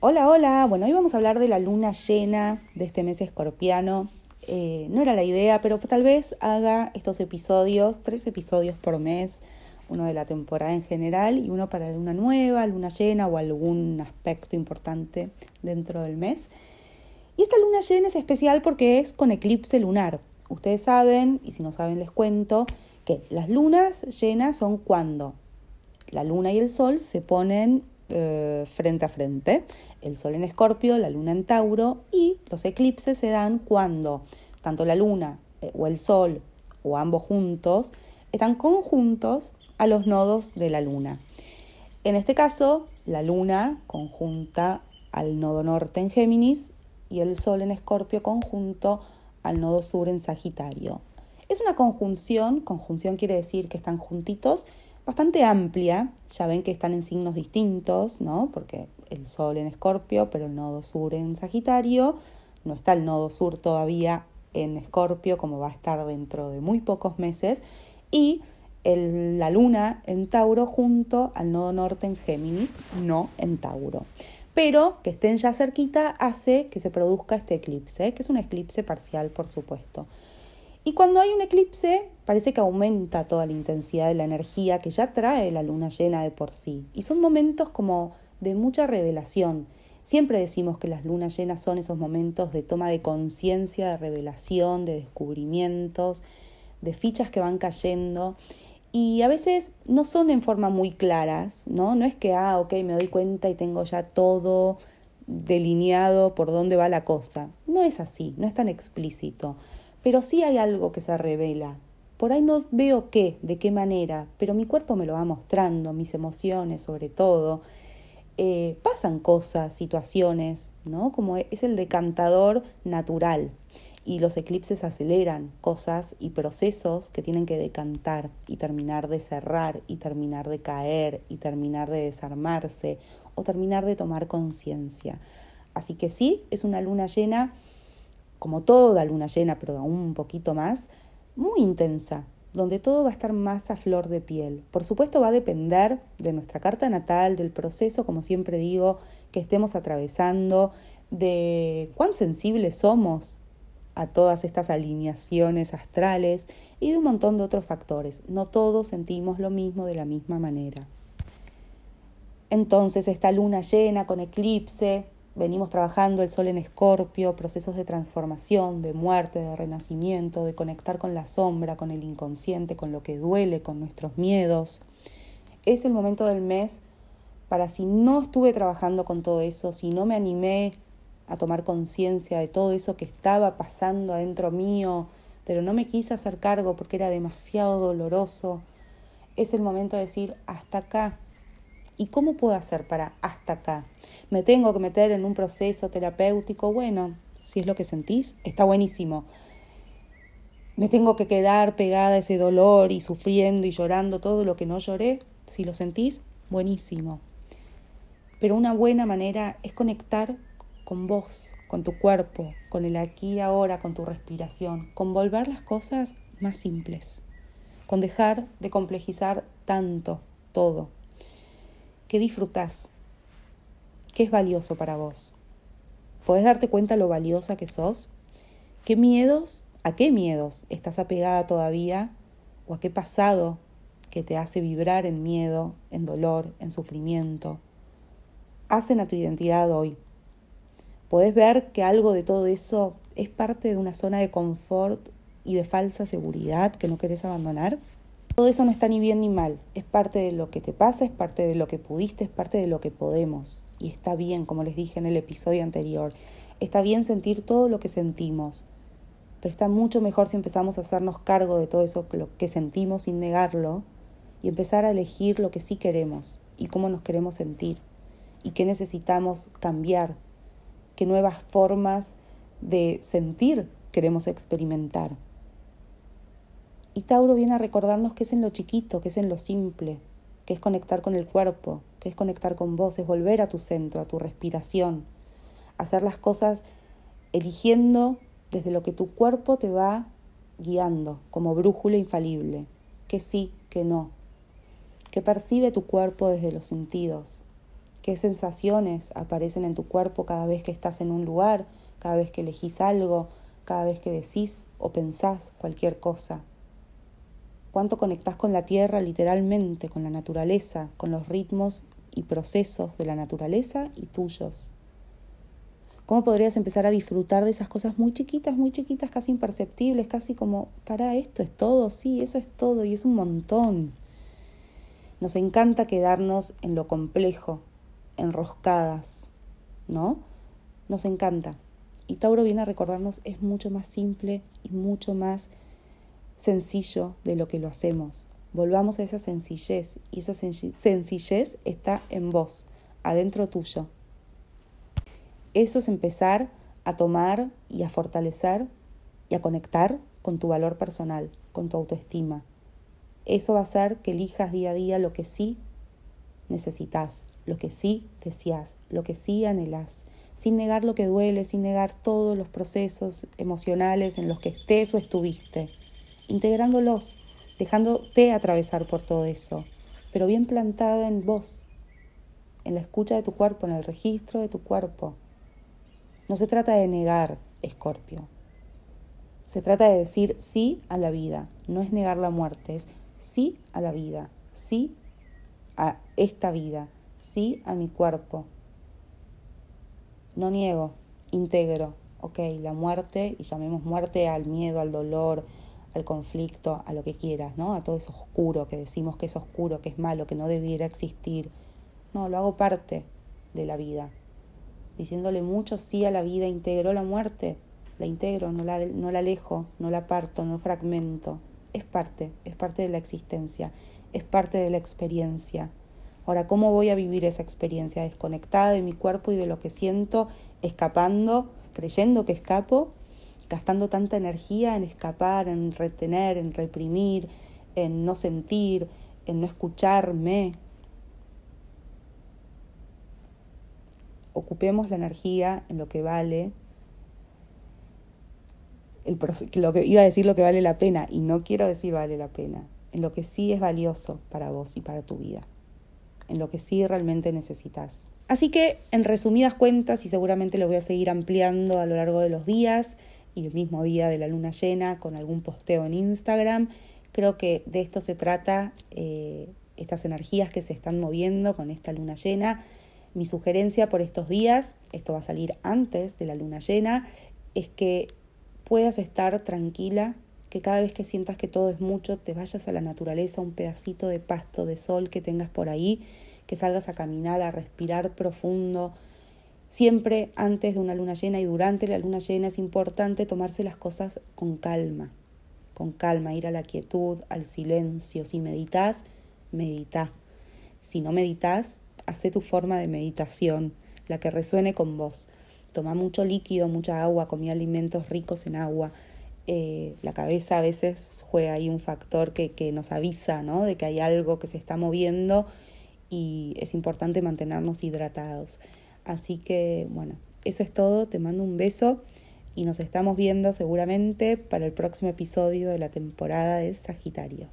Hola, hola. Bueno, hoy vamos a hablar de la luna llena de este mes escorpiano. Eh, no era la idea, pero tal vez haga estos episodios, tres episodios por mes, uno de la temporada en general y uno para luna nueva, luna llena o algún aspecto importante dentro del mes. Y esta luna llena es especial porque es con eclipse lunar. Ustedes saben, y si no saben les cuento, que las lunas llenas son cuando la luna y el sol se ponen eh, frente a frente. El Sol en Escorpio, la Luna en Tauro y los eclipses se dan cuando tanto la Luna eh, o el Sol o ambos juntos están conjuntos a los nodos de la Luna. En este caso, la Luna conjunta al nodo norte en Géminis y el Sol en Escorpio conjunto al nodo sur en Sagitario. Es una conjunción, conjunción quiere decir que están juntitos bastante amplia. Ya ven que están en signos distintos, ¿no? Porque el Sol en Escorpio, pero el nodo sur en Sagitario. No está el nodo sur todavía en Escorpio, como va a estar dentro de muy pocos meses. Y la Luna en Tauro junto al nodo norte en Géminis, no en Tauro. Pero que estén ya cerquita hace que se produzca este eclipse, que es un eclipse parcial, por supuesto. Y cuando hay un eclipse, parece que aumenta toda la intensidad de la energía que ya trae la luna llena de por sí. Y son momentos como de mucha revelación. Siempre decimos que las lunas llenas son esos momentos de toma de conciencia, de revelación, de descubrimientos, de fichas que van cayendo. Y a veces no son en forma muy claras, ¿no? No es que, ah, ok, me doy cuenta y tengo ya todo delineado por dónde va la cosa. No es así, no es tan explícito pero sí hay algo que se revela. Por ahí no veo qué, de qué manera, pero mi cuerpo me lo va mostrando, mis emociones sobre todo. Eh, pasan cosas, situaciones, ¿no? Como es el decantador natural. Y los eclipses aceleran cosas y procesos que tienen que decantar y terminar de cerrar y terminar de caer y terminar de desarmarse o terminar de tomar conciencia. Así que sí, es una luna llena como toda luna llena, pero aún un poquito más, muy intensa, donde todo va a estar más a flor de piel. Por supuesto va a depender de nuestra carta natal, del proceso, como siempre digo, que estemos atravesando, de cuán sensibles somos a todas estas alineaciones astrales y de un montón de otros factores. No todos sentimos lo mismo de la misma manera. Entonces, esta luna llena con eclipse venimos trabajando el sol en escorpio, procesos de transformación, de muerte, de renacimiento, de conectar con la sombra, con el inconsciente, con lo que duele, con nuestros miedos. Es el momento del mes para si no estuve trabajando con todo eso, si no me animé a tomar conciencia de todo eso que estaba pasando adentro mío, pero no me quise hacer cargo porque era demasiado doloroso, es el momento de decir, hasta acá, ¿Y cómo puedo hacer para hasta acá? ¿Me tengo que meter en un proceso terapéutico? Bueno, si es lo que sentís, está buenísimo. ¿Me tengo que quedar pegada a ese dolor y sufriendo y llorando todo lo que no lloré? Si lo sentís, buenísimo. Pero una buena manera es conectar con vos, con tu cuerpo, con el aquí y ahora, con tu respiración, con volver las cosas más simples, con dejar de complejizar tanto todo. ¿Qué disfrutás? ¿Qué es valioso para vos? ¿Podés darte cuenta lo valiosa que sos? ¿Qué miedos, a qué miedos estás apegada todavía? ¿O a qué pasado que te hace vibrar en miedo, en dolor, en sufrimiento? Hacen a tu identidad hoy. Podés ver que algo de todo eso es parte de una zona de confort y de falsa seguridad que no querés abandonar. Todo eso no está ni bien ni mal, es parte de lo que te pasa, es parte de lo que pudiste, es parte de lo que podemos. Y está bien, como les dije en el episodio anterior, está bien sentir todo lo que sentimos, pero está mucho mejor si empezamos a hacernos cargo de todo eso que sentimos sin negarlo y empezar a elegir lo que sí queremos y cómo nos queremos sentir y qué necesitamos cambiar, qué nuevas formas de sentir queremos experimentar. Y Tauro viene a recordarnos que es en lo chiquito, que es en lo simple, que es conectar con el cuerpo, que es conectar con vos, es volver a tu centro, a tu respiración, hacer las cosas eligiendo desde lo que tu cuerpo te va guiando como brújula infalible, que sí, que no, que percibe tu cuerpo desde los sentidos, qué sensaciones aparecen en tu cuerpo cada vez que estás en un lugar, cada vez que elegís algo, cada vez que decís o pensás cualquier cosa. Cuánto conectás con la tierra literalmente, con la naturaleza, con los ritmos y procesos de la naturaleza y tuyos. ¿Cómo podrías empezar a disfrutar de esas cosas muy chiquitas, muy chiquitas, casi imperceptibles, casi como, para esto es todo, sí, eso es todo y es un montón? Nos encanta quedarnos en lo complejo, enroscadas, ¿no? Nos encanta. Y Tauro viene a recordarnos es mucho más simple y mucho más sencillo de lo que lo hacemos. Volvamos a esa sencillez y esa sencillez está en vos, adentro tuyo. Eso es empezar a tomar y a fortalecer y a conectar con tu valor personal, con tu autoestima. Eso va a hacer que elijas día a día lo que sí necesitas, lo que sí deseas, lo que sí anhelas, sin negar lo que duele, sin negar todos los procesos emocionales en los que estés o estuviste, integrándolos, dejándote atravesar por todo eso, pero bien plantada en vos, en la escucha de tu cuerpo, en el registro de tu cuerpo. No se trata de negar, Escorpio. Se trata de decir sí a la vida, no es negar la muerte, es sí a la vida, sí a esta vida, sí a mi cuerpo. No niego, integro, ok, la muerte, y llamemos muerte al miedo, al dolor, al conflicto, a lo que quieras, ¿no? A todo eso oscuro que decimos que es oscuro, que es malo, que no debiera existir. No, lo hago parte de la vida. Diciéndole mucho sí a la vida, integro la muerte, la integro, no la, no la alejo, no la parto, no fragmento. Es parte, es parte de la existencia es parte de la experiencia. Ahora, ¿cómo voy a vivir esa experiencia desconectada de mi cuerpo y de lo que siento, escapando, creyendo que escapo, gastando tanta energía en escapar, en retener, en reprimir, en no sentir, en no escucharme? Ocupemos la energía en lo que vale, el, lo que iba a decir lo que vale la pena y no quiero decir vale la pena en lo que sí es valioso para vos y para tu vida, en lo que sí realmente necesitas. Así que, en resumidas cuentas, y seguramente lo voy a seguir ampliando a lo largo de los días y el mismo día de la luna llena con algún posteo en Instagram, creo que de esto se trata, eh, estas energías que se están moviendo con esta luna llena. Mi sugerencia por estos días, esto va a salir antes de la luna llena, es que puedas estar tranquila que cada vez que sientas que todo es mucho, te vayas a la naturaleza, un pedacito de pasto, de sol que tengas por ahí, que salgas a caminar, a respirar profundo. Siempre antes de una luna llena y durante la luna llena es importante tomarse las cosas con calma, con calma, ir a la quietud, al silencio. Si meditas, medita. Si no meditas, hace tu forma de meditación, la que resuene con vos. Toma mucho líquido, mucha agua, comí alimentos ricos en agua eh, la cabeza a veces juega ahí un factor que, que nos avisa ¿no? de que hay algo que se está moviendo y es importante mantenernos hidratados. Así que bueno, eso es todo, te mando un beso y nos estamos viendo seguramente para el próximo episodio de la temporada de Sagitario.